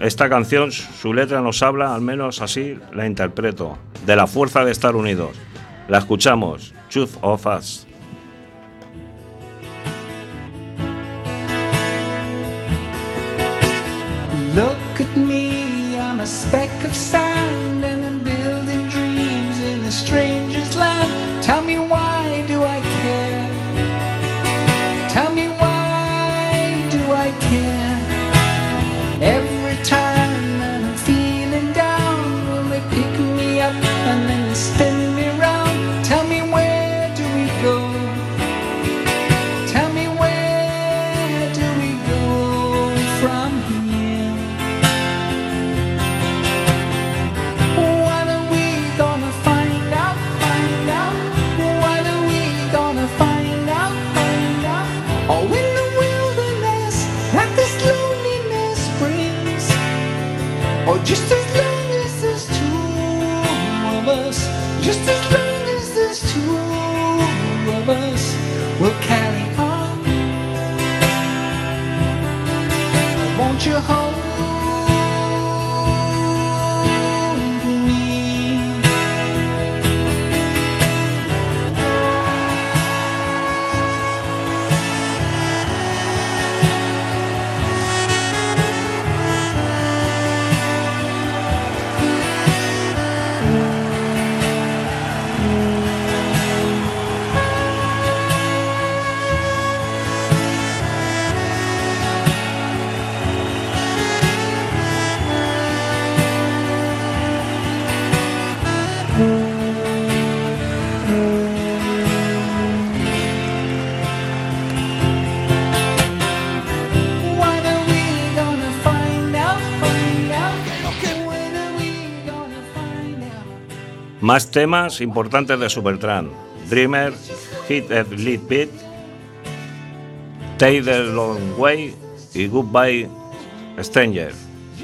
Esta canción, su letra nos habla, al menos así la interpreto, de la fuerza de estar unidos. La escuchamos, Truth of Us. Look at me, I'm a speck of sand, and just as Más temas importantes de Supertramp. Dreamer, Hit a Lead Beat, Take the Long Way y Goodbye Stranger.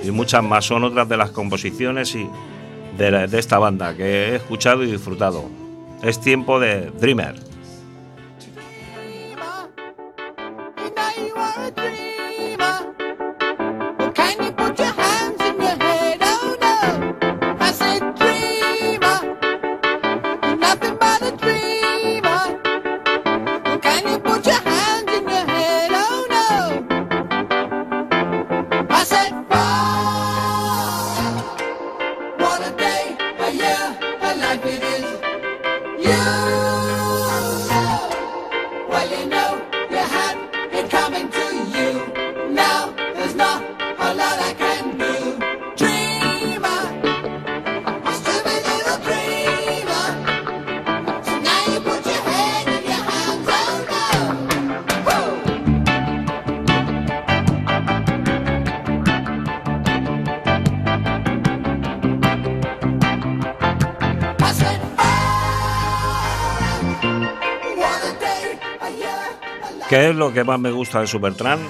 Y muchas más son otras de las composiciones y de, esta banda que he escuchado y disfrutado. Es tiempo de Dreamer. You, es lo que más me gusta de Supertramp?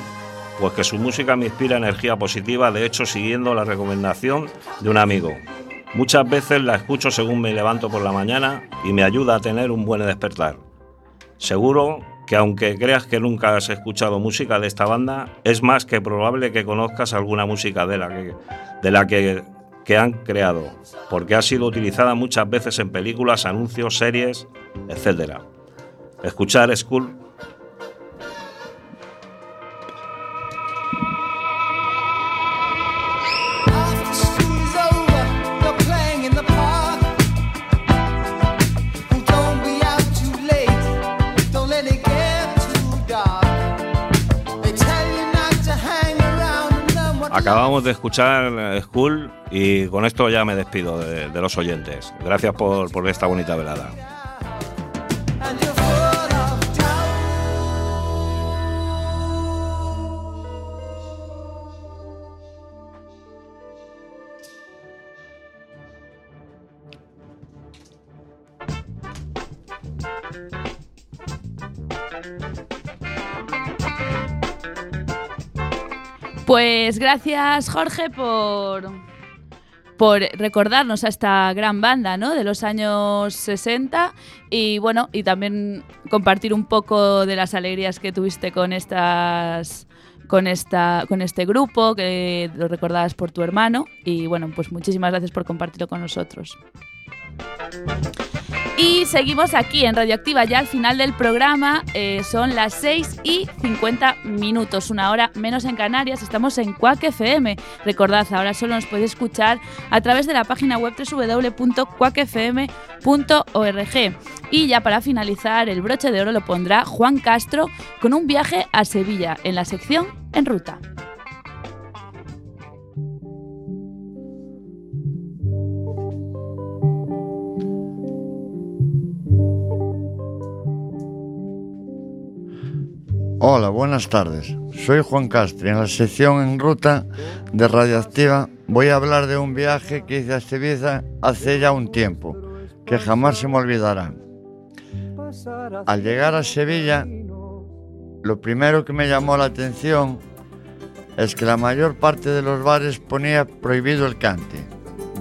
Pues que su música me inspira energía positiva, de hecho siguiendo la recomendación de un amigo. Muchas veces la escucho según me levanto por la mañana y me ayuda a tener un buen despertar. Seguro que aunque creas que nunca has escuchado música de esta banda, es más que probable que conozcas alguna música de la que, de la que, que han creado, porque ha sido utilizada muchas veces en películas, anuncios, series, etc. Escuchar School Acabamos de escuchar eh, School y con esto ya me despido de, los oyentes. Gracias por, por esta bonita velada. Pues gracias Jorge por, por recordarnos a esta gran banda ¿no? de los años 60 y bueno, y también compartir un poco de las alegrías que tuviste con estas con esta con este grupo que lo recordabas por tu hermano y bueno, pues muchísimas gracias por compartirlo con nosotros. Y seguimos aquí en Radioactiva ya al final del programa. eh, son las 6 y 50 minutos, una hora menos en Canarias. Estamos en Quack FM. Recordad, ahora solo nos podéis escuchar a través de la página web www.quackfm.org. Y ya para finalizar, el broche de oro lo pondrá Juan Castro con un viaje a Sevilla en la sección En Ruta. Hola, buenas tardes. Soy Juan Castro en la sección En Ruta de Radioactiva voy a hablar de un viaje que hice a Sevilla hace ya un tiempo, que jamás se me olvidará. Al llegar a Sevilla, lo primero que me llamó la atención es que la mayor parte de los bares ponía prohibido el cante,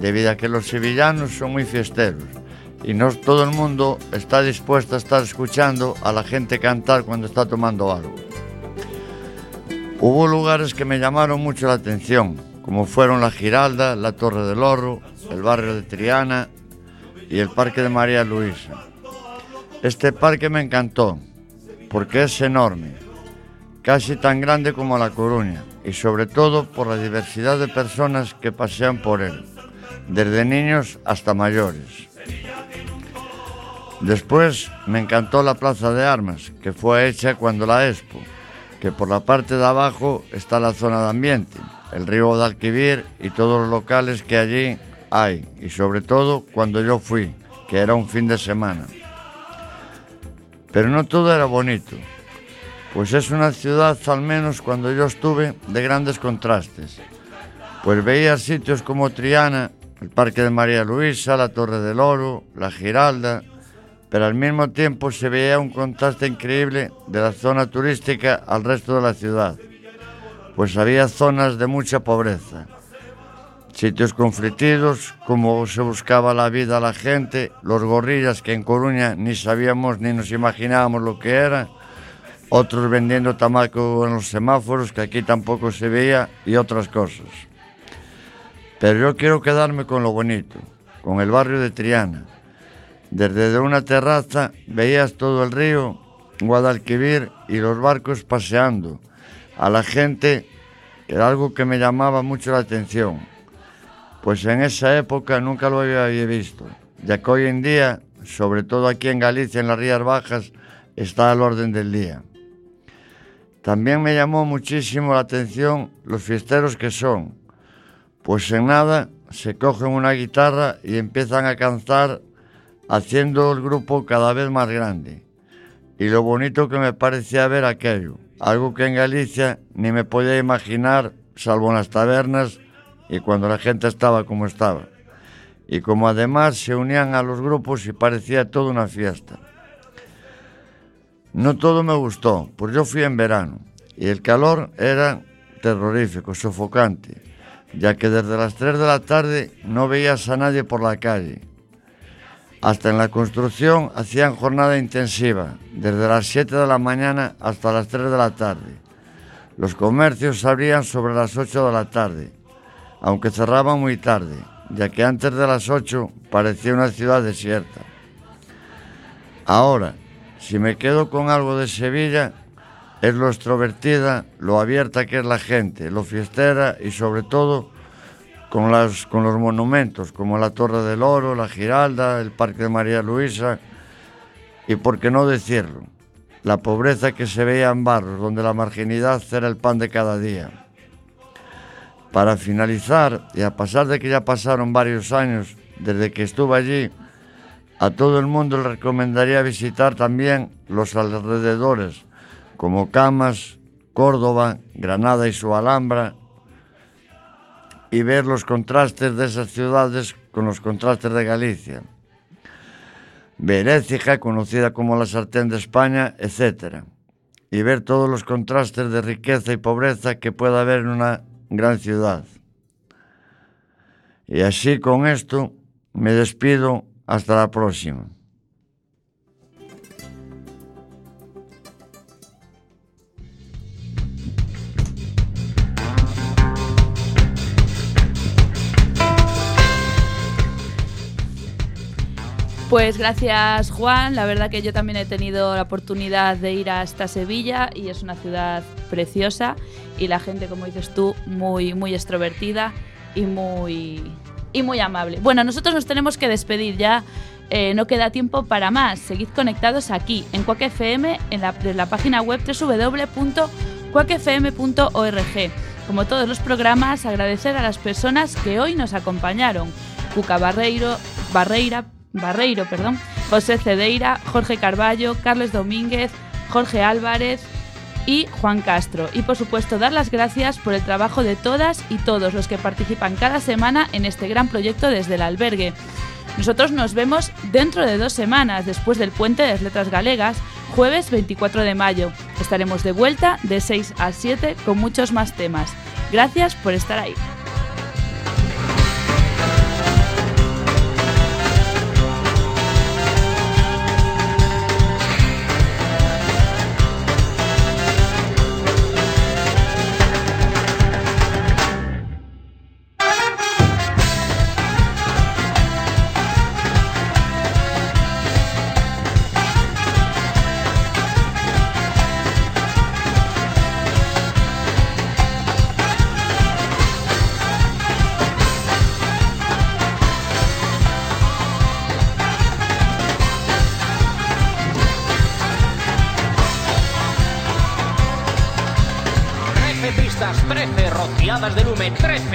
debido a que los sevillanos son muy fiesteros y no todo el mundo está dispuesto a estar escuchando a la gente cantar cuando está tomando algo. Hubo lugares que me llamaron mucho la atención, como fueron la Giralda, la Torre del Oro, el barrio de Triana y el Parque de María Luisa. Este parque me encantó porque es enorme, casi tan grande como La Coruña y sobre todo por la diversidad de personas que pasean por él, desde niños hasta mayores. Después me encantó la Plaza de Armas, que fue hecha cuando la Expo, que por la parte de abajo está la zona de ambiente, el río Guadalquivir y todos los locales que allí hay, y sobre todo cuando yo fui, que era un fin de semana. Pero no todo era bonito, pues es una ciudad, al menos cuando yo estuve, de grandes contrastes. Pues veía sitios como Triana, el Parque de María Luisa, la Torre del Oro, la Giralda, pero al mismo tiempo se veía un contraste increíble de la zona turística al resto de la ciudad, pues había zonas de mucha pobreza, sitios conflictivos, como se buscaba la vida a la gente, los gorrillas que en Coruña ni sabíamos ni nos imaginábamos lo que era, otros vendiendo tabaco en los semáforos que aquí tampoco se veía y otras cosas. Pero yo quiero quedarme con lo bonito, con el barrio de Triana. Desde una terraza veías todo el río, Guadalquivir y los barcos paseando. A la gente era algo que me llamaba mucho la atención, pues en esa época nunca lo había visto, ya que hoy en día, sobre todo aquí en Galicia, en las Rías Bajas, está al orden del día. También me llamó muchísimo la atención los fiesteros que son, pues en nada se cogen una guitarra y empiezan a cantar haciendo el grupo cada vez más grande. Y lo bonito que me parecía ver aquello, algo que en Galicia ni me podía imaginar, salvo en las tabernas y cuando la gente estaba como estaba. Y como además se unían a los grupos y parecía toda una fiesta. No todo me gustó, pues yo fui en verano y el calor era terrorífico, sofocante, ya que desde las 3 de la tarde no veías a nadie por la calle. Hasta en la construcción hacían jornada intensiva, desde las 7 de la mañana hasta las 3 de la tarde. Los comercios abrían sobre las 8 de la tarde, aunque cerraban muy tarde, ya que antes de las 8 parecía una ciudad desierta. Ahora, si me quedo con algo de Sevilla, es lo extrovertida, lo abierta que es la gente, lo fiestera y sobre todo con, las, con los monumentos como la Torre del Oro, la Giralda, el Parque de María Luisa y, por qué no decirlo, la pobreza que se veía en barrios donde la marginidad era el pan de cada día. Para finalizar, y a pesar de que ya pasaron varios años desde que estuve allí, a todo el mundo le recomendaría visitar también los alrededores, como Camas, Córdoba, Granada y su Alhambra, e ver los contrastes desas ciudades con los contrastes de Galicia. Verécija, conocida como la sartén de España, etc. Y ver todos los contrastes de riqueza y pobreza que pueda haber en una gran ciudad. Y así con esto me despido hasta la próxima. Pues gracias Juan, la verdad que yo también he tenido la oportunidad de ir hasta Sevilla y es una ciudad preciosa y la gente, como dices tú, muy, muy extrovertida y muy, y muy amable. Bueno, nosotros nos tenemos que despedir ya, eh, no queda tiempo para más. Seguid conectados aquí, en Quack FM, en la, de la página web www.quackfm.org. Como todos los programas, agradecer a las personas que hoy nos acompañaron. Cuca Barreiro, Barreira, Barreiro, perdón, José Cedeira, Jorge Carballo, Carles Domínguez, Jorge Álvarez y Juan Castro. Y por supuesto dar las gracias por el trabajo de todas y todos los que participan cada semana en este gran proyecto desde el albergue. Nosotros nos vemos dentro de dos semanas, después del puente de las letras galegas, jueves 24 de mayo. Estaremos de vuelta de 6 a 7 con muchos más temas. Gracias por estar ahí.